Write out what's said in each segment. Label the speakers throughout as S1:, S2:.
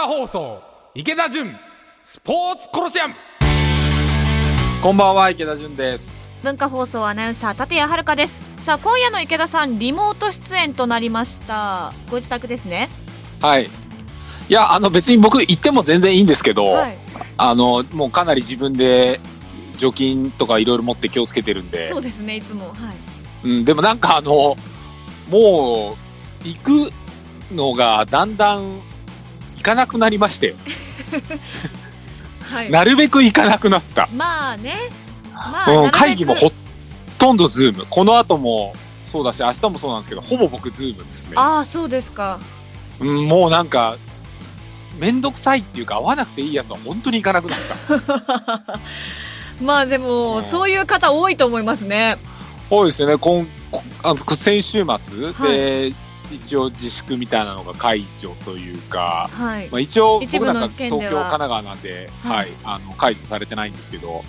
S1: 化放送池田純スポーツコロシアム。
S2: こんばんは池田純です。
S3: 文化放送アナウンサー立谷遥です。さあ今夜の池田さんリモート出演となりました。ご自宅ですね。
S2: はい。いやあの別に僕行っても全然いいんですけど、
S3: はい。
S2: あのもうかなり自分で除菌とかいろいろ持って気をつけてるんで。
S3: そうですねいつも。はい。
S2: うん、でもなんかあのもう行くのがだんだん行かなくなりまして
S3: はい。
S2: なるべく行かなくなった、
S3: まあね。まあ、
S2: 会議もほとんど Zoom。この後もそうだし明日もそうなんですけどほぼ僕 Zoom ですね、
S3: ああそうですか。
S2: うん、もうなんか面倒くさいっていうか会わなくていいやつは本当に行かなくなった。
S3: まあでも、
S2: うん。
S3: そういう方多いと思いますね。
S2: 多いですよね。今こあの先週末
S3: はい。
S2: で、一応自粛みたいなのが解除というか、
S3: はい。
S2: まあ、一応僕なんか東京神奈川なんで、
S3: はい。
S2: はい。あの解除されてないんですけど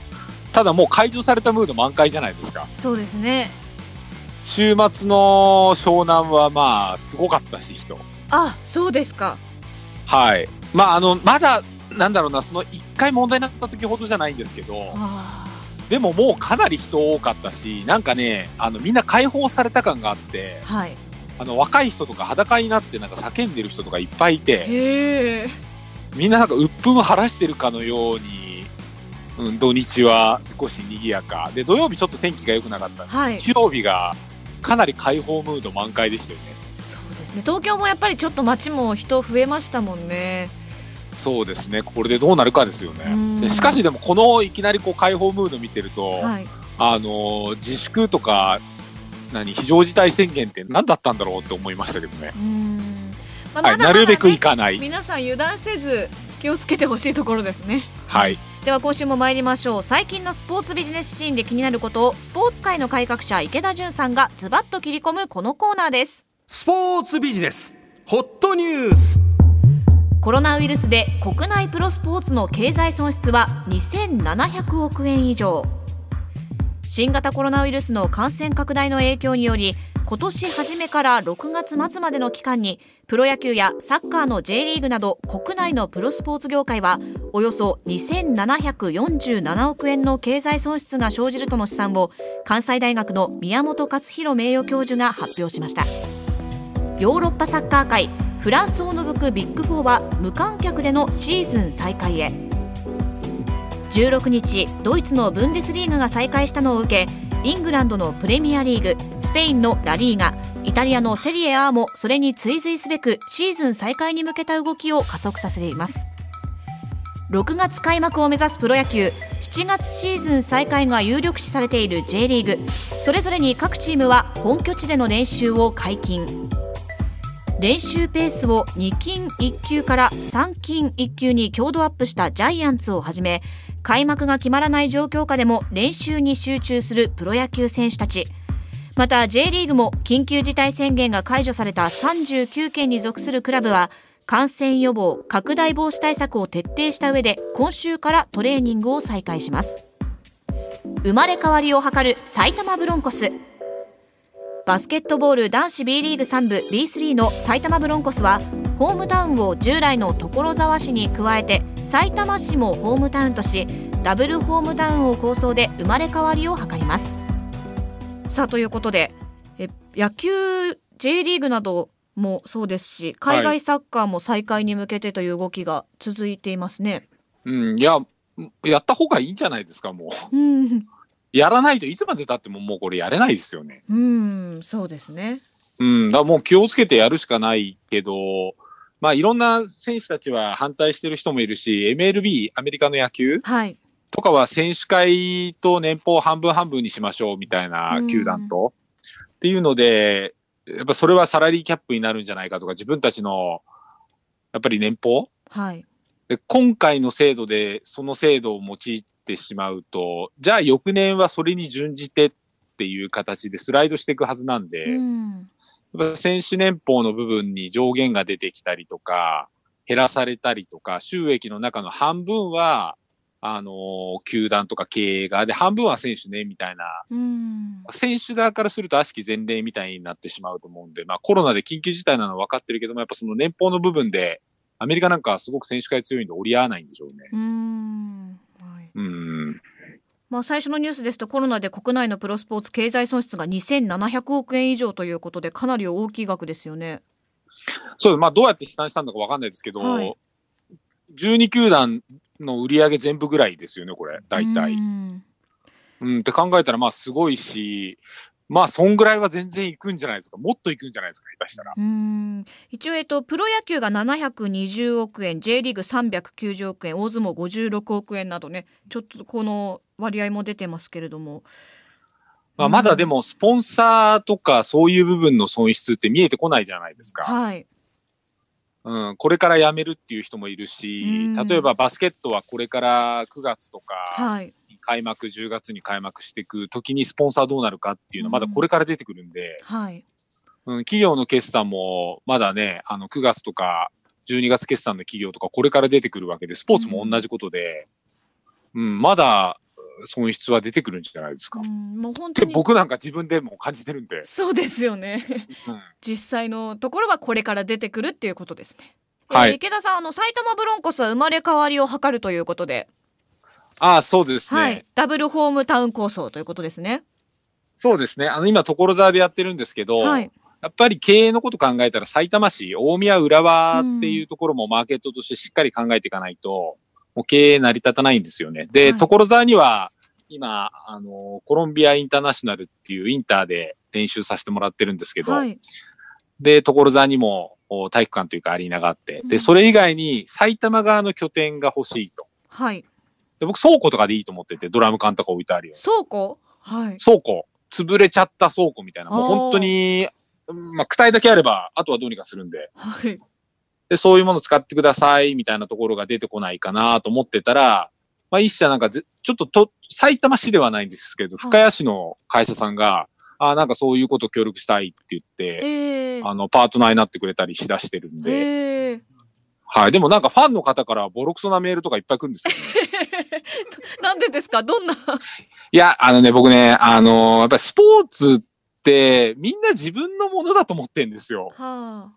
S2: ただもう解除されたムード満開じゃないですか。
S3: そうですね。
S2: 週末の湘南はまあすごかったし人。
S3: あそうですか。
S2: はい。まああのまだなんだろうなその1回問題になった時ほどじゃないんですけど
S3: あ
S2: でももうかなり人多かったしなんかねあのみんな解放された感があって
S3: ーはい
S2: あの若い人とか裸になってなんか叫んでる人とかいっぱいいてみんななんか鬱憤晴らしてるかのように、うん、土日は少し賑やか。で土曜日ちょっと天気が良くなかったんで、
S3: はい。
S2: 日曜日がかなり開放ムード満開でしたよね。
S3: そうですね。東京もやっぱりちょっと街も人増えましたもんね。
S2: そうですね。これでどうなるかですよ
S3: うん。
S2: ねでしかしでもこのいきなりこう開放ムード見てると、
S3: はい。
S2: あの自粛とか何非常事態宣言って何だったんだろうって思いましたけどね、
S3: うーん、まあ
S2: はい、
S3: まだまだね
S2: なるべく行かない、
S3: 皆さん油断せず気をつけてほしいところですね。
S2: はい。
S3: では今週も参りましょう。最近のスポーツビジネスシーンで気になること。をスポーツ界の改革者池田純さんがズバッと切り込むこのコーナーです。
S1: スポーツビジネス。ホットニュース。
S3: コロナウイルスで国内プロスポーツの経済損失は2700億円以上新型コロナウイルスの感染拡大の影響により今年初めから6月末までの期間にプロ野球やサッカーの J リーグなど国内のプロスポーツ業界はおよそ2747億円の経済損失が生じるとの試算を関西大学の宮本勝弘名誉教授が発表しました。ヨーロッパサッカー界フランスを除くビッグ4は無観客でのシーズン再開へ。16日ドイツのブンデスリーガが再開したのを受けイングランドのプレミアリーグスペインのラリーガイタリアのセリエ A もそれに追随すべくシーズン再開に向けた動きを加速させています。6月開幕を目指すプロ野球7月シーズン再開が有力視されている J リーグ。それぞれに各チームは本拠地での練習を解禁。練習ペースを2金1級から3金1級に強度アップしたジャイアンツをはじめ開幕が決まらない状況下でも練習に集中するプロ野球選手たち。また J リーグも緊急事態宣言が解除された39県に属するクラブは感染予防拡大防止対策を徹底した上で今週からトレーニングを再開します。生まれ変わりを図る埼玉ブロンコス。バスケットボール男子 B リーグ3部 B3 の埼玉ブロンコスはホームタウンを従来の所沢市に加えて埼玉市もホームタウンとしダブルホームタウンを構想で生まれ変わりを図りますさあということでえ野球 J リーグなどもそうですし海外サッカーも再開に向けてという動きが続いていますね。
S2: うんいややった方がいいんじゃないですかもう
S3: うん、
S2: やらないといつまでたってももうこれやれないですよね
S3: うん、そうですね。
S2: うん、だもう気をつけてやるしかないけど、まあいろんな選手たちは反対してる人もいるし、MLB、アメリカの野球
S3: はい。
S2: とかは選手会と年俸半分半分にしましょうみたいな
S3: うん
S2: 球団と。っていうので、やっぱそれはサラリーキャップになるんじゃないかとか、自分たちのやっぱり年俸
S3: はい。
S2: で今回の制度でその制度を用いてしまうと、じゃあ翌年はそれに準じてっていう形でスライドしていくはずなんで、
S3: うん。
S2: やっぱ選手年俸の部分に上限が出てきたりとか、減らされたりとか、収益の中の半分は、あのー球団とか経営側で、半分は選手ね、みたいな、
S3: うん。
S2: 選手側からすると悪しき前例みたいになってしまうと思うんで、まあコロナで緊急事態なのは分かってるけども、やっぱその年俸の部分で、アメリカなんかすごく選手会強いんで折り合わないんでしょうね。
S3: うーんはい
S2: うん。
S3: まあ、最初のニュースですとコロナで国内のプロスポーツ経済損失が2700億円以上ということでかなり大きい額ですよね。
S2: そう、まあどうやって試算したのかわかんないですけど、
S3: はい
S2: 12球団の売り上げ全部ぐらいですよね、これ、大
S3: う
S2: 体。
S3: ん
S2: うん、って考えたら、まあすごいし、まあそんぐらいは全然いくんじゃないですか。もっといくんじゃないですか、下手したら。
S3: うん一応、えっと、プロ野球が720億円 J リーグ390億円大相撲56億円などねちょっとこの割合も出てますけれども。
S2: まあまだでも、スポンサーとかそういう部分の損失って見えてこないじゃないですか。
S3: はい、
S2: うん、これから辞めるっていう人もいるし
S3: うん、
S2: 例えばバスケットはこれから9月とか、
S3: はい
S2: 開幕10月に開幕していく時にスポンサーどうなるかっていうのはまだこれから出てくるんで、
S3: はい。
S2: うん、企業の決算もまだね、あの9月とか12月決算の企業とかこれから出てくるわけで、スポーツも同じことで、うん、まだ損失は出てくるんじゃないですか。
S3: う
S2: っ
S3: んもう本当
S2: 僕なんか自分でも感じてるんで、
S3: そうですよね。
S2: うん、
S3: 実際のところはこれから出てくるっていうことですね。
S2: はい。
S3: えー池田さん、あの埼玉ブロンコスは生まれ変わりを図るということで、
S2: ああ、そうですね。
S3: はい、ダブルホームタウン構想ということですね。
S2: そうですね。あの、今、所沢でやってるんですけど、
S3: はい、
S2: やっぱり経営のこと考えたら埼玉市、大宮浦和っていうところもマーケットとしてしっかり考えていかないと、もう経営成り立たないんですよね。で、
S3: はい
S2: 所沢には、今、あの、コロンビアインターナショナルっていうインターで練習させてもらってるんですけど、
S3: はい、
S2: で、所沢にもお体育館というかアリーナがあって、で、
S3: うん
S2: それ以外に埼玉側の拠点が欲しいと。
S3: はい、
S2: で僕、倉庫とかでいいと思ってて、ドラム缶とか置いてあるよ。
S3: 倉庫？はい、
S2: 倉庫。潰れちゃった倉庫みたいな。もう本当に、うんまあ、躯体だけあれば、あとはどうにかするんで。
S3: はい、
S2: で、そういうもの使ってください、みたいなところが出てこないかなと思ってたら、まあ、一社なんかぜ、ちょっとと、埼玉市ではないんですけど、深谷市の会社さんが、あなんかそういうこと協力したいって言って、
S3: えー、
S2: あの、パートナーになってくれたりしだしてるんで、
S3: えー、
S2: はい。でもなんかファンの方からボロクソなメールとかいっぱい来るんですよ、ね。
S3: なんでですか？どんな？
S2: いや、あのね、僕ね、あのやっぱりスポーツってみんな自分のものだと思ってんですよ。
S3: は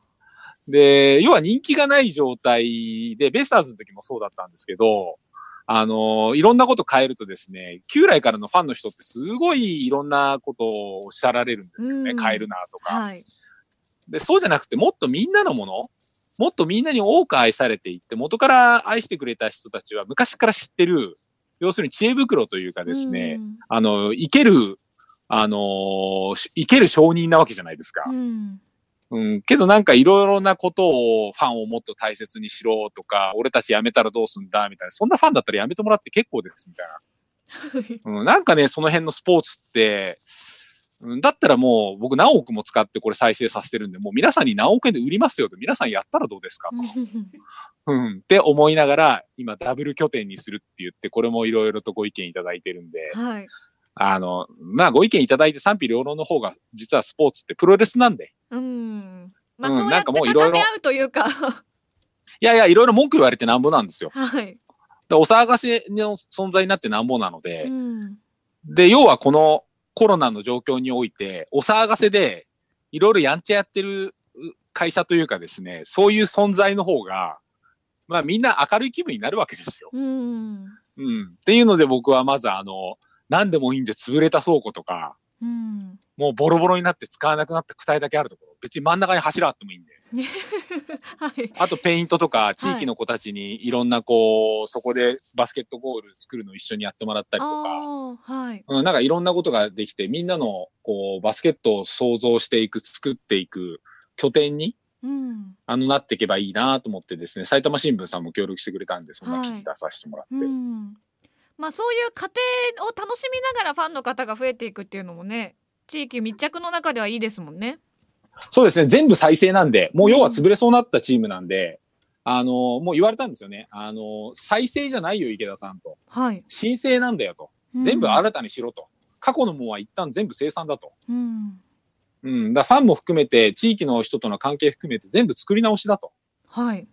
S2: で、要は人気がない状態で、ベイスターズの時もそうだったんですけど、あの、いろんなこと変えるとですね、旧来からのファンの人ってすごいいろんなことをおっしゃられるんですよね。
S3: うん
S2: 変えるなとか。
S3: あはい、
S2: で、そうじゃなくて、もっとみんなのもの、もっとみんなに多く愛されていって、元から愛してくれた人たちは昔から知ってる、要するに知恵袋というかですね、あの、生ける、あの、し生ける証人なわけじゃないですか。
S3: うん、うん。
S2: うん、けどなんかいろいろなことをファンをもっと大切にしろとか、俺たち辞めたらどうすんだみたいな、そんなファンだったら辞めてもらって結構ですみたいな。うん、なんかね、その辺のスポーツって、うん、だったらもう僕何億も使ってこれ再生させてるんで、もう皆さんに何億円で売りますよと、皆さんやったらどうですかと。うん、って思いながら、今ダブル拠点にするって言って、これもいろいろとご意見いただいてるんで、
S3: はい、
S2: あの、まあご意見いただいて賛否両論の方が、実はスポーツってプロレスなんで、
S3: うん、まあ、
S2: うんなん
S3: そうやって
S2: かもういろいろ
S3: 高め合うというか、
S2: いやいや、いろいろ文句言われてなんぼなんですよ。
S3: はい、
S2: でお騒がせの存在になってなんぼなので、
S3: うん、
S2: で、要はこのコロナの状況において、お騒がせで、いろいろやんちゃやってる会社というかですね、そういう存在の方が、まあみんな明るい気分になるわけですよ。
S3: うん、
S2: うん。っていうので僕はまずあの、何でもいいんで潰れた倉庫とか、
S3: うん、
S2: もうボロボロになって使わなくなった躯体だけあるところ、別に真ん中に柱あってもいいんで。
S3: はい、
S2: あとペイントとか、地域の子たちにいろんなこう、そこでバスケットゴール作るのを一緒にやってもらったりとか、
S3: はい、
S2: うん、なんかいろんなことができて、みんなのこう、バスケットを想像していく、作っていく拠点に、
S3: うん、
S2: あの、なっていけばいいなと思ってですね、埼玉新聞さんも協力してくれたんで、そんな記事出させてもらって。
S3: うん、まあそういう過程を楽しみながらファンの方が増えていくっていうのもね、地域密着の中ではいいですもんね。
S2: そうですね、全部再生なんで、もう要は潰れそうになったチームなんで、あの、もう言われたんですよね。あの、再生じゃないよ、池田さんと。
S3: はい、
S2: 申請なんだよと。全部新たにしろと。過去のものは一旦全部生産だと。
S3: うん、
S2: うん。だファンも含めて、地域の人との関係含めて全部作り直しだと。
S3: はい、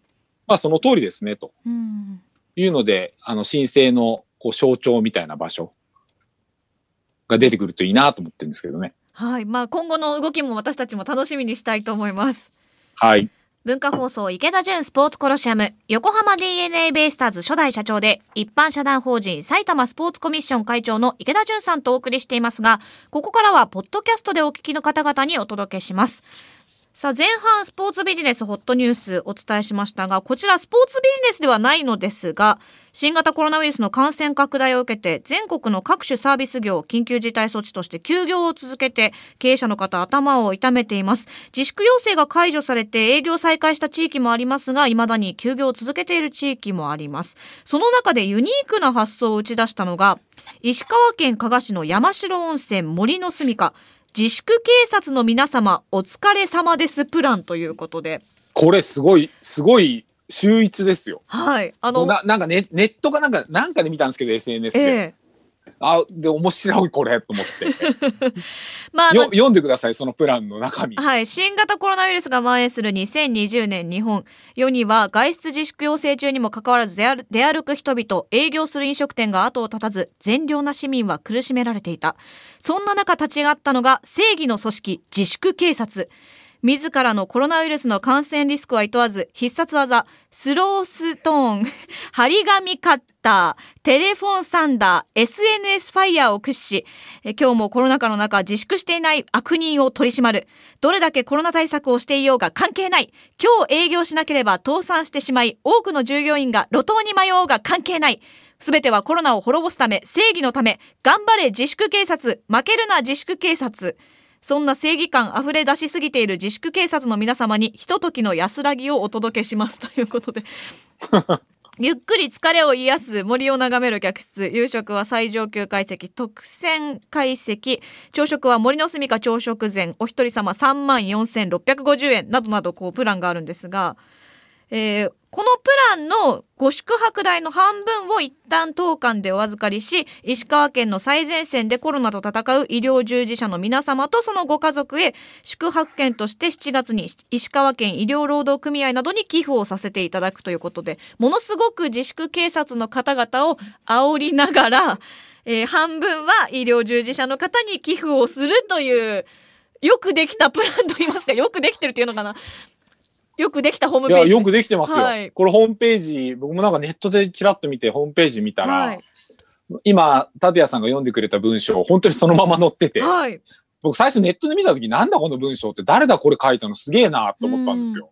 S2: まあその通りですね、と
S3: うん、
S2: いうので、あの、申請のこう象徴みたいな場所が出てくるといいなと思ってるんですけどね。
S3: はい、まあ今後の動きも私たちも楽しみにしたいと思います。
S2: はい。
S3: 文化放送池田純スポーツコロシアム横浜 DNA ベイスターズ初代社長で一般社団法人埼玉スポーツコミッション会長の池田純さんとお送りしていますがここからはポッドキャストでお聞きの方々にお届けしますさあ前半スポーツビジネスホットニュースお伝えしましたがこちらスポーツビジネスではないのですが新型コロナウイルスの感染拡大を受けて全国の各種サービス業緊急事態措置として休業を続けて経営者の方頭を痛めています。自粛要請が解除されて営業再開した地域もありますが未だに休業を続けている地域もあります。その中でユニークな発想を打ち出したのが石川県加賀市の山城温泉森の住処自粛警察の皆様お疲れ様ですプランということで
S2: これすごい、すごい秀逸ですよ。
S3: はいあの
S2: ななんかネネットかなんか、なんかで見たんですけど、SNS で。
S3: ええ
S2: あ、で、面白いこれ、と思って。
S3: まああ
S2: 読んでください、そのプランの中身。
S3: はい。新型コロナウイルスが蔓延する2020年日本。世には外出自粛要請中にもかかわらず出歩出歩く人々、営業する飲食店が後を絶たず、善良な市民は苦しめられていた。そんな中立ち上がったのが正義の組織、自粛警察。自らのコロナウイルスの感染リスクはいとわず、必殺技、スローストーン、張り紙カッター、テレフォンサンダー、SNS ファイヤーを駆使し、え今日もコロナ禍の中自粛していない悪人を取り締まる。どれだけコロナ対策をしていようが関係ない。今日営業しなければ倒産してしまい、多くの従業員が路頭に迷おうが関係ない。すべてはコロナを滅ぼすため、正義のため、頑張れ自粛警察、負けるな自粛警察。そんな正義感溢れ出しすぎている自粛警察の皆様に、ひとときの安らぎをお届けします。ということで。ゆっくり疲れを癒す森を眺める客室。夕食は最上級解析、特選解析。朝食は森の住みか朝食膳。お一人様3万4650円。などなど、こう、プランがあるんですが、えーこのプランのご宿泊代の半分を一旦当館でお預かりし、石川県の最前線でコロナと戦う医療従事者の皆様とそのご家族へ宿泊券として7月に石川県医療労働組合などに寄付をさせていただくということで、ものすごく自粛警察の方々を煽りながら、えー半分は医療従事者の方に寄付をするという、よくできたプランといいますか、よくできてるっていうのかな。よくできたホーム
S2: いや、
S3: ページです。
S2: よくできてますよ。
S3: はい
S2: これホームページ、僕もなんかネットでチラッと見て、ホームページ見たら、
S3: はい。
S2: 今、立谷さんが読んでくれた文章、本当にそのまま載ってて、
S3: はい。
S2: 僕最初ネットで見た時なんだこの文章って誰だこれ書いたのすげえなと思ったんですよ。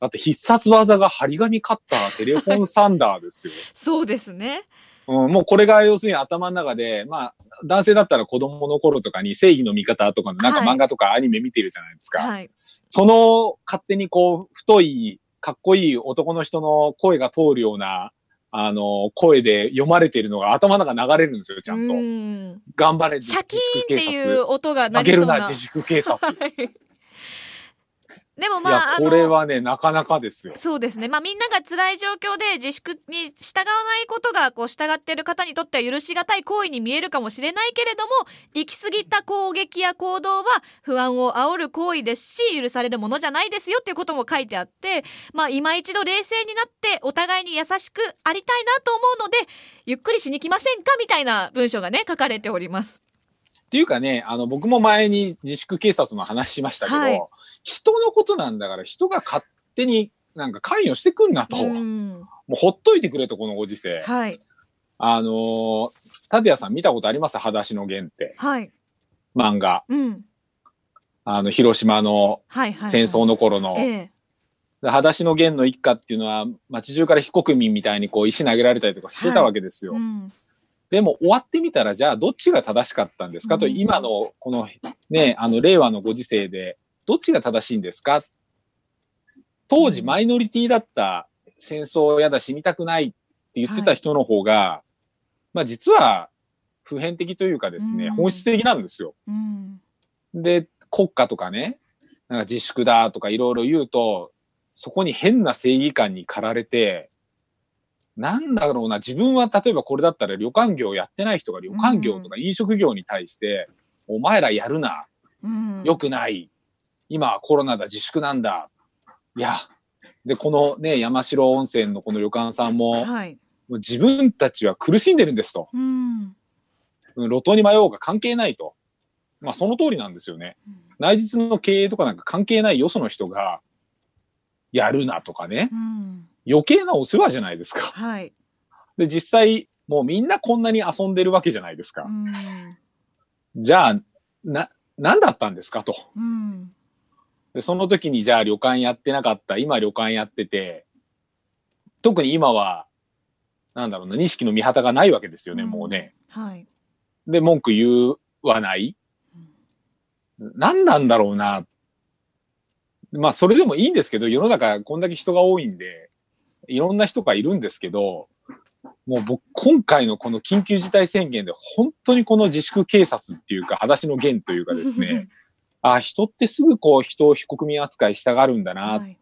S2: だって必殺技が張り紙カッター、テレフォンサンダーですよ。
S3: そうですね。
S2: うん、もうこれが要するに頭の中で、まあ、男性だったら子供の頃とかに正義の味方とかのなんか
S3: はい
S2: 漫画とかアニメ見てるじゃないですか。
S3: はい。
S2: その勝手にこう、太い、かっこいい男の人の声が通るような、あの、声で読まれてるのが頭の中流れるんですよ、ちゃんと。
S3: うん
S2: 頑張れ、
S3: シャキーンって
S2: 自粛警
S3: いう音が鳴りそうな。
S2: 自粛警察。
S3: はいでもまあ、、あ
S2: これ
S3: の、
S2: はね、なかなかですよ。
S3: そうですね。まあみんなが辛い状況で自粛に従わないことが、こう従っている方にとっては許し難い行為に見えるかもしれないけれども、行き過ぎた攻撃や行動は不安を煽る行為ですし、許されるものじゃないですよっていうことも書いてあって、まあ今一度冷静になってお互いに優しくありたいなと思うので、ゆっくりしに来ませんかみたいな文章がね、書かれております。
S2: っていうかね、あの、僕も前に自粛警察の話しましたけど、
S3: はい
S2: 人のことなんだから人が勝手になんか関与してくんなと。も
S3: うん。
S2: うほっといてくれと、このご時世。
S3: はい。
S2: あのー、立谷さん見たことあります？裸足の弦って。
S3: はい。
S2: 漫画。
S3: うん。
S2: あの、広島の
S3: はいはい、はい。
S2: 戦争の頃の。
S3: ええ。
S2: で裸足の弦の一家っていうのは、街中から非国民みたいにこう石投げられたりとかしてたわけですよ。
S3: うん。
S2: でも終わってみたら、じゃあどっちが正しかったんですか？と、
S3: うん
S2: 今のこのね、あの令和のご時世で、どっちが正しいんですか？当時マイノリティだった戦争やだ死にたくないって言ってた人の方が、まあ実は普遍的というかですね、
S3: うん
S2: 本質的なんですよ。
S3: うん。
S2: で、国家とかね、なんか自粛だとかいろいろ言うと、そこに変な正義感に駆られて、なんだろうな、自分は例えばこれだったら旅館業やってない人が旅館業とか飲食業に対して、お前らやるな、
S3: うん。
S2: 良くない、今はコロナだ、自粛なんだ。いや、で、このね、山城温泉のこの旅館さんも、も
S3: はい。
S2: う自分たちは苦しんでるんですと。
S3: うん。
S2: うん路頭に迷おうが関係ないと。まあその通りなんですよね。内実の経営とかなんか関係ないよその人が、やるなとかね、
S3: うん。
S2: 余計なお世話じゃないですか。
S3: はい。
S2: で、実際、もうみんなこんなに遊んでるわけじゃないですか
S3: う。ん。
S2: じゃあ、な、何だったんですかと。
S3: うん。
S2: で、その時にじゃあ旅館やってなかった、今旅館やってて、特に今は、なんだろうな、錦の見旗がないわけですよね、
S3: うん
S2: もうね。
S3: はい。
S2: で、文句言わない。何なんだろうな。まあ、それでもいいんですけど、世の中こんだけ人が多いんで、いろんな人がいるんですけど、もう僕、今回のこの緊急事態宣言で、本当にこの自粛警察っていうか、裸足の弦というかですね、あ人ってすぐこう人を被告人扱いしたがるんだな、
S3: はい。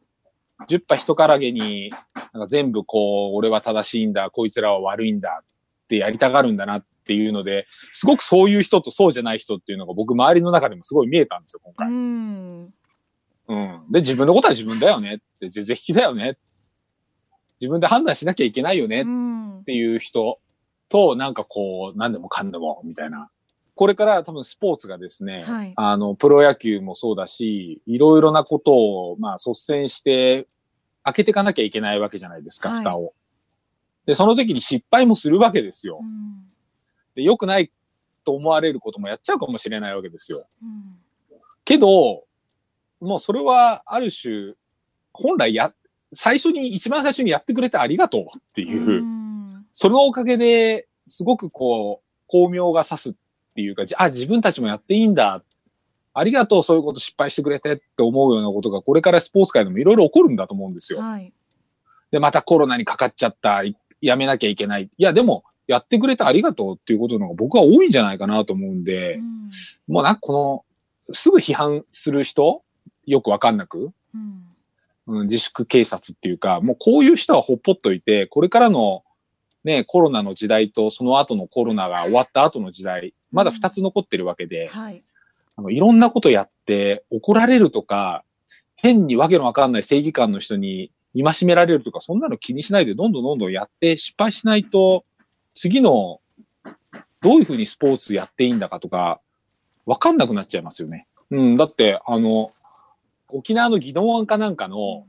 S2: 10羽人からげに、なんか全部こう、俺は正しいんだ、こいつらは悪いんだってやりたがるんだなっていうので、すごくそういう人とそうじゃない人っていうのが僕周りの中でもすごい見えたんですよ、今
S3: う
S2: 回。
S3: ん。
S2: うん。で、自分のことは自分だよねって、ぜぜひだよね。自分で判断しなきゃいけないよねっ
S3: うん。
S2: ていう人と、なんかこう、何でもかんでも、みたいな。これから多分スポーツがですね、
S3: はい
S2: あの、プロ野球もそうだし、いろいろなことを、まあ、率先して、開けていかなきゃいけないわけじゃないですか、
S3: はい
S2: 蓋を。で、その時に失敗もするわけですよ
S3: う。ん。
S2: で、良くないと思われることもやっちゃうかもしれないわけですよ。
S3: うん。
S2: けど、もうそれはある種、本来や、最初に、一番最初にやってくれてありがとうっていう、
S3: うん
S2: そのおかげですごくこう、巧妙が刺すっていうか、じゃあ自分たちもやっていいんだ。ありがとう、そういうこと失敗してくれてって思うようなことが、これからスポーツ界でもいろいろ起こるんだと思うんですよ。
S3: はい。
S2: で、またコロナにかかっちゃった、いやめなきゃいけない。いや、でも、やってくれてありがとうっていうことの方が僕は多いんじゃないかなと思うんで、
S3: うん
S2: もうなんかこの、すぐ批判する人、よくわかんなく、
S3: うん。
S2: うん、自粛警察っていうか、もうこういう人はほっぽっといて、これからのね、コロナの時代とその後のコロナが終わった後の時代、まだ二つ残ってるわけで、
S3: はい。
S2: あのいろんなことやって怒られるとか、変にわけのわかんない正義感の人に戒められるとか、そんなの気にしないでどんどんどんどんやって失敗しないと、次のどういうふうにスポーツやっていいんだかとか、わかんなくなっちゃいますよね。うん、だって、あの、沖縄の宜野湾かなんかの、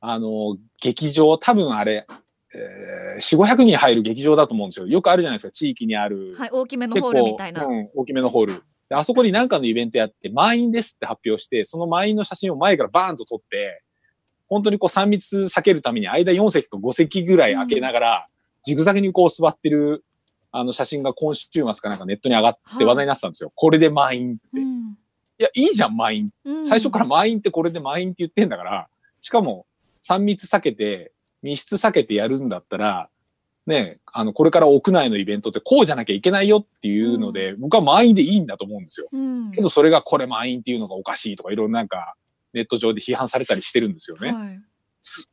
S2: あの、劇場、多分あれ、えー、4、500人入る劇場だと思うんですよ。よくあるじゃないですか、地域にある。
S3: はい。大きめのホールみたいな。
S2: うん、大きめのホール。であそこに何かのイベントやって、満員ですって発表して、その満員の写真を前からバーンと撮って、本当にこう3密避けるために間4席か5席ぐらい開けながら、ジグザグにこう座ってる、あの写真が今週末かなんかネットに上がって話題になってたんですよ。これで満員って。い
S3: うん
S2: や、いいじゃん、満員。
S3: うん
S2: 最初から満員ってこれで満員って言ってんだから、しかも3密避けて、密室避けてやるんだったら、ね、あの、これから屋内のイベントってこうじゃなきゃいけないよっていうので、僕は満員でいいんだと思うんですよ。
S3: うん
S2: けどそれがこれ満員っていうのがおかしいとかいろいろなんかネット上で批判されたりしてるんですよね。
S3: はい。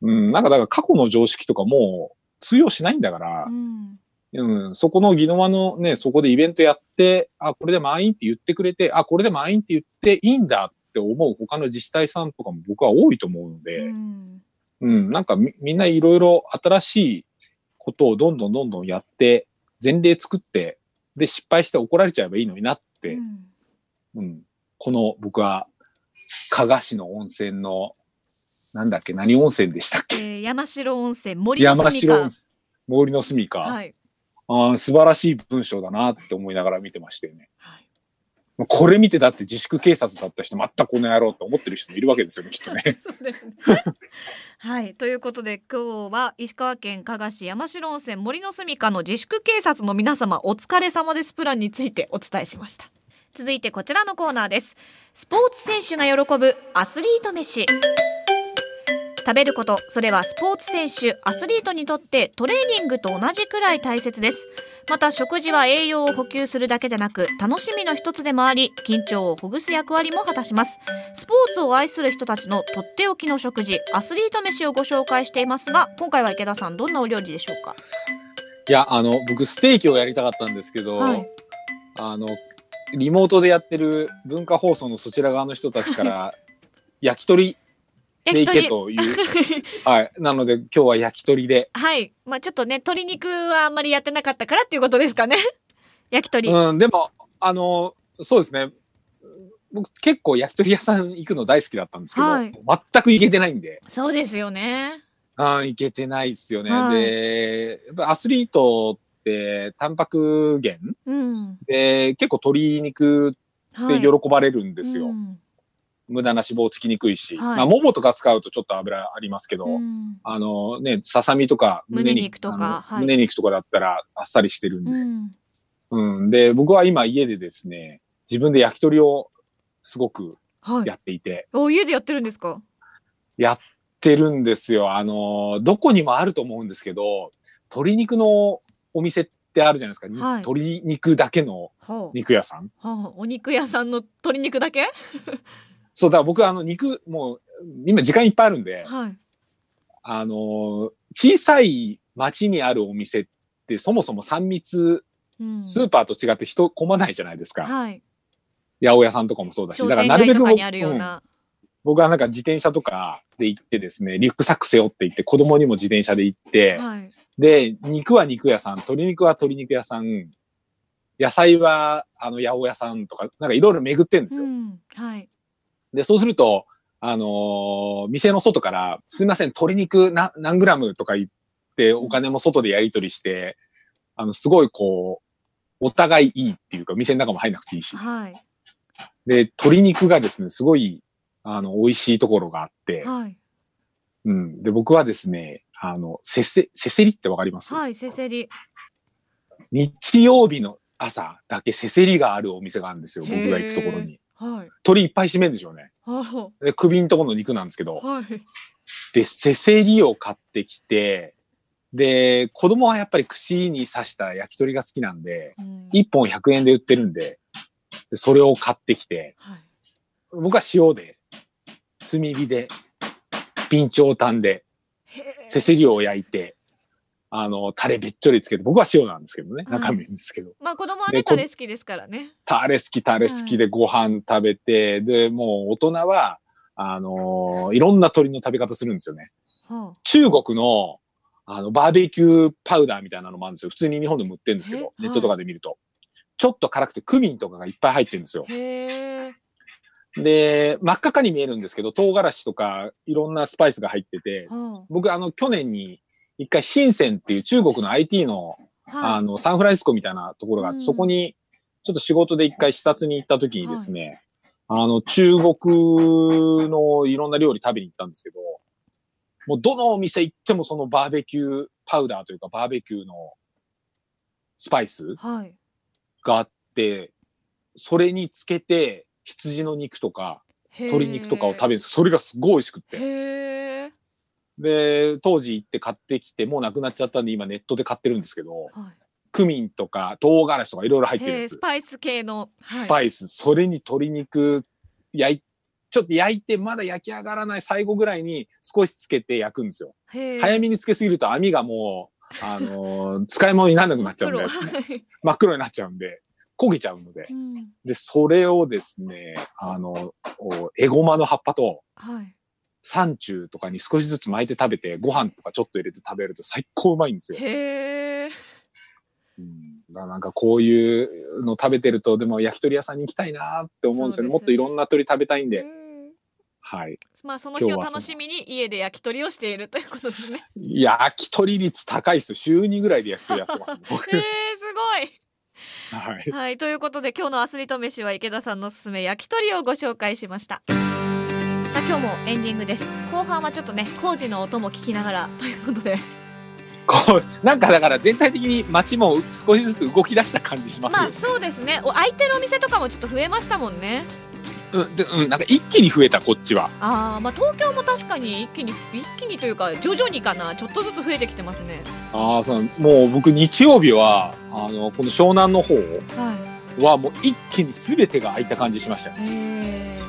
S2: うん、なんかだから過去の常識とかもう通用しないんだから
S3: う、ん。
S2: うん、そこの宜野湾のね、そこでイベントやって、あ、これで満員って言ってくれて、あ、これで満員って言っていいんだって思う他の自治体さんとかも僕は多いと思うので、
S3: うん
S2: うん、なんかみみんないろいろ新しいことをどんどんどんどんやって、前例作って、で、失敗して怒られちゃえばいいのになって、
S3: うん。
S2: うん、この僕は、加賀市の温泉の、なんだっけ、何温泉でしたっけ？
S3: えー山城温泉森の
S2: 山
S3: 住
S2: 城温泉、森の住か、
S3: はい。
S2: あー素晴らしい文章だなって思いながら見てましたよね。
S3: はい。
S2: まあこれ見てだって自粛警察だった人、またこの野郎って思ってる人もいるわけですよね、きっとね。
S3: そうですね。はい、ということで今日は石川県加賀市山城温泉森の住かの自粛警察の皆様お疲れ様ですプランについてお伝えしました。続いてこちらのコーナーです。スポーツ選手が喜ぶアスリート飯。食べることそれはスポーツ選手アスリートにとってトレーニングと同じくらい大切ですまた食事は栄養を補給するだけでなく楽しみの一つでもあり緊張をほぐす役割も果たします。スポーツを愛する人たちのとっておきの食事アスリート飯をご紹介していますが今回は池田さんどんなお料理でしょうか？
S2: いや、あの、僕、ステーキをやりたかったんですけど、
S3: はい。
S2: あの、リモートでやってる文化放送のそちら側の人たちから、焼き鳥でいけという。はい。なので、今日は焼き鳥で。
S3: はいまあちょっとね鶏肉はあんまりやってなかったからっていうことですかね 焼き鳥、
S2: うん、でも、あの、そうですね。僕結構焼き鳥屋さん行くの大好きだったんですけど、
S3: はい
S2: 全く行けてないんで、
S3: そうですよね。
S2: あー行けてないですよね。
S3: はい
S2: で、やっぱアスリートってタンパク源
S3: うん。
S2: で結構鶏肉
S3: はい。
S2: って喜ばれるんですよ。
S3: うん
S2: 無駄な脂肪つきにくいし、
S3: はい
S2: まあ、ももとか使うとちょっと油ありますけど、
S3: うん
S2: あのね、ささみとか
S3: 胸肉とかはい
S2: 胸肉とかだったらあっさりしてるんで、
S3: うん。
S2: うん。で、僕は今家でですね、自分で焼き鳥をすごく
S3: はい。
S2: やっていて、
S3: お、家でやってるんですか？
S2: やってるんですよ。あの、どこにもあると思うんですけど、鶏肉のお店ってあるじゃないですか。に
S3: はい
S2: 鶏肉だけの
S3: は
S2: 肉屋さん。
S3: あ、はあ、お肉屋さんの鶏肉だけ？
S2: そう、だから僕あの肉、もう、今時間いっぱいあるんで、
S3: はい。
S2: あの、小さい町にあるお店ってそもそも3密、
S3: うん。
S2: スーパーと違って人混まないじゃないですか。
S3: はい。
S2: 八百屋さんとかもそうだし。
S3: 商
S2: だからなるべく僕
S3: うな。
S2: 僕はなんか自転車とかで行ってですね、リュックサック背負って行って、子供にも自転車で行って、
S3: はい。
S2: で、肉は肉屋さん、鶏肉は鶏肉屋さん、野菜はあの八百屋さんとか、なんかいろいろ巡ってんですよ。
S3: うん。はい。
S2: で、そうすると、あのー店の外から、すいません、鶏肉な何グラムとか言って、お金も外でやり取りして、あの、すごいこう、お互いいいっていうか、店の中も入んなくていいし。
S3: はい。
S2: で、鶏肉がですね、すごい、あの、美味しいところがあって、
S3: はい。
S2: うん。で、僕はですね、あの、せせ、せせりってわかります、
S3: はい。せせり。
S2: 日曜日の朝だけせせりがあるお店があるんですよ、僕が行くところに。
S3: はい。
S2: 鶏いっぱい締めんでしょうね。
S3: は
S2: で、首のところの肉なんですけど
S3: あ。、はい。
S2: で、せせりを買ってきて、で、子供はやっぱり串に刺した焼き鳥が好きなんで、
S3: うん
S2: 1本100円で売ってるんで、でそれを買ってきて、
S3: はい。
S2: 僕は塩で、炭火で、備長炭で、せせりを焼いて、あの、タレべっちょりつけて、僕は塩なんですけどね、
S3: はい
S2: 中身ですけど。
S3: まあ子供はね、タレ好きですからね。
S2: タレ好き、タレ好きでご飯食べて、で、もう大人は、あのいろんな鶏の食べ方するんですよね。
S3: は
S2: 中国の、あの、バーベキューパウダーみたいなのもあるんですよ。普通に日本でも売ってるんですけ
S3: え？
S2: ど、ネットとかで見ると。ちょっと辛くてクミンとかがいっぱい入ってるんですよ。で、真っ赤かに見えるんですけど、唐辛子とかいろんなスパイスが入ってて、
S3: は
S2: 僕、あの、去年に一回、深センっていう中国の IT の、
S3: あ。はい。
S2: あの、サンフランシスコみたいなところがあって、
S3: うん
S2: そこに、ちょっと仕事で一回視察に行った時にですね、あの、中国のいろんな料理食べに行ったんですけど、もうどのお店行ってもそのバーベキューパウダーというかバーベキューのスパイス
S3: はい。
S2: があって、それにつけて羊の肉とか鶏肉とかを食べるんですそれがすごい美味しくって。で、当時行って買ってきて、もうなくなっちゃったんで今ネットで買ってるんですけど、
S3: は
S2: クミンとか唐辛子とかいろいろ入っ。てるんです
S3: ス。パイス系の。はい
S2: スパイス、それに鶏肉焼い、ちょっと焼いてまだ焼き上がらない最後ぐらいに少しつけて焼くんですよ。早めにつけすぎると網がもう、あのー 使い物にならなくなっちゃうんで、
S3: はい
S2: 真っ黒になっちゃうんで、焦げちゃうので
S3: う。ん
S2: で、それをですね、あの、おエゴマの葉っぱと、
S3: はい。
S2: 山中とかに少しずつ巻いて食べて、ご飯とかちょっと入れて食べると最高うまいんですよ。
S3: へえ。
S2: うん、だからなんかこういうの食べてると、でも焼き鳥屋さんに行きたいなって思うんですよね。
S3: ね
S2: もっといろんな鳥食べたいんで。
S3: うん
S2: はい。
S3: まあその日を楽しみに家で焼き鳥をしているということですね。
S2: 焼き鳥率高いっすよ。週2ぐらいで焼き鳥やってます、ね、
S3: えすごい。
S2: はい。
S3: はいということで今日のアスリート飯は池田さんのおすすめ焼き鳥をご紹介しました。今日もエンディングです。後半はちょっとね工事の音も聞きながらということで、
S2: こう、なんかだから全体的に街も少しずつ動き出した感じしますよ。
S3: まあそうですね。お空いてるお店とかもちょっと増えましたもんね。
S2: うんでうん、なんか一気に増えた、こっちは。
S3: ああまあ東京も確かに一気に一気にというか徐々にかなちょっとずつ増えてきてますね。
S2: ああ、そう、もう僕日曜日は、あの、この湘南の方
S3: は
S2: はもう一気に全てが開いた感じしましたよ
S3: い。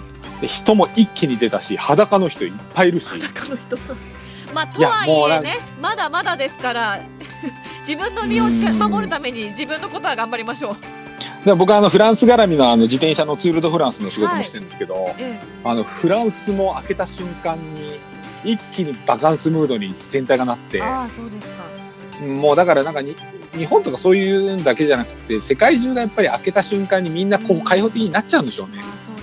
S2: 人も一気に出たし、裸の人いっぱいいるし。
S3: 裸の人 まあとはいえねまだまだですから 自分の身を守るために自分のことは頑張りましょう。
S2: で僕はあのフランス絡みのあの自転車のツール・ド・フランスの仕事もしてるんですけど、
S3: え
S2: あのフランスも開けた瞬間に一気にバカンスムードに全体がなって
S3: え、ああそうですか。
S2: もうだからなんかに日本とかそういうんだけじゃなくて世界中がやっぱり開けた瞬間にみんなこう開放的になっちゃうんでしょうね
S3: あ。あそう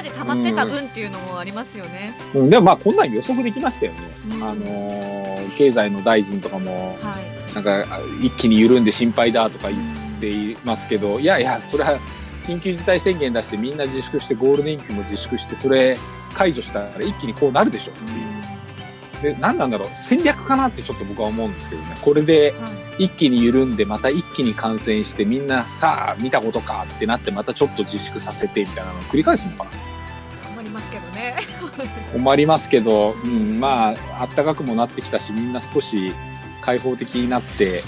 S3: まで溜まってた分っていうのもありますよね。
S2: うん、でもまあこんなん予測できましたよね。
S3: うん
S2: あのー経済の大臣とかも、
S3: はい。
S2: なんかあ一気に緩んで心配だとか言っ
S3: うん
S2: ていますけど、いやいや、それは緊急事態宣言出してみんな自粛してゴールデンウィークも自粛して、それ解除したら一気にこうなるでしょっていう。で、何なんだろう、戦略かなってちょっと僕は思うんですけどね。これで
S3: はい
S2: 一気に緩んで、また一気に感染して、みんなさあ見たことかってなって、またちょっと自粛させてみたいなのを繰り返すのかな。
S3: 困りますけどね。
S2: 困りますけど、うん、まあ、あったかくもなってきたし、みんな少し開放的になって、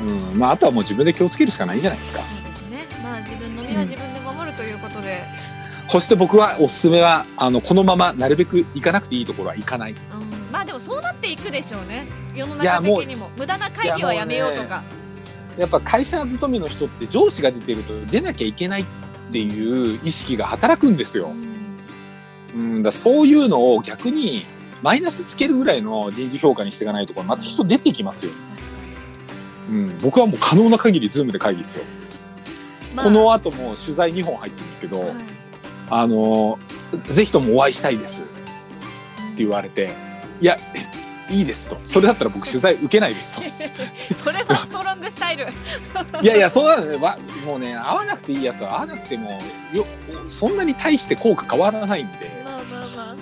S2: うん、まあ、あとはもう自分で気をつけるしかないんじゃないですか。
S3: そうですね。まあ自分の身は自分で守るということで、
S2: そして僕はおすすめは、あの、このままなるべく行かなくていいところは行かない。
S3: うん、まあでもそうなっていくでしょうね。世の中的にも無駄な会議はやめようとか。
S2: やっぱ会社勤めの人って上司が出てると出なきゃいけないっていう意識が働くんですよ。うん、だそういうのを逆にマイナスつけるぐらいの人事評価にしていかないと、また人出てきますよ。うん、僕はもう可能な限りズームで会議ですよ。
S3: まあ
S2: この後も取材2本入ってるんですけど、
S3: はい
S2: あの、ぜひともお会いしたいですって言われて、いや、いいですと。それだったら僕取材受けないですと。
S3: それはストロングスタイル。
S2: いやいや、そうなのね。わもうね、会わなくていいやつは会わなくても、よ、そんなに大して効果変わらないんで、
S3: まあまあまあ。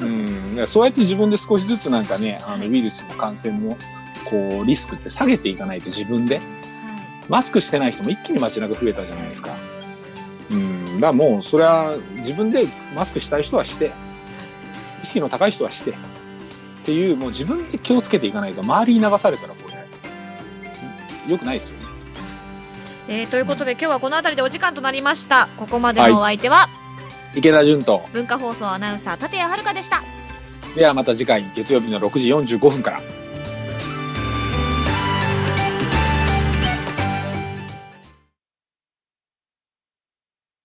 S2: うん。そうやって自分で少しずつなんかね、あ
S3: はい
S2: の、ウイルスの感染の、こう、リスクって下げていかないと自分で、
S3: はい
S2: マスクしてない人も一気に街中増えたじゃないですか。うん。だからもう、それは自分でマスクしたい人はして、意識の高い人はして、っていう、もう自分で気をつけていかないと、周りに流されたらこれ、良くないですよね。
S3: えーということで今日はこの辺りでお時間となりました。ここまでのお相手は、
S2: 池田純と、
S3: 文化放送アナウンサー立谷遥でした。
S2: ではまた次回月曜日の6時45分から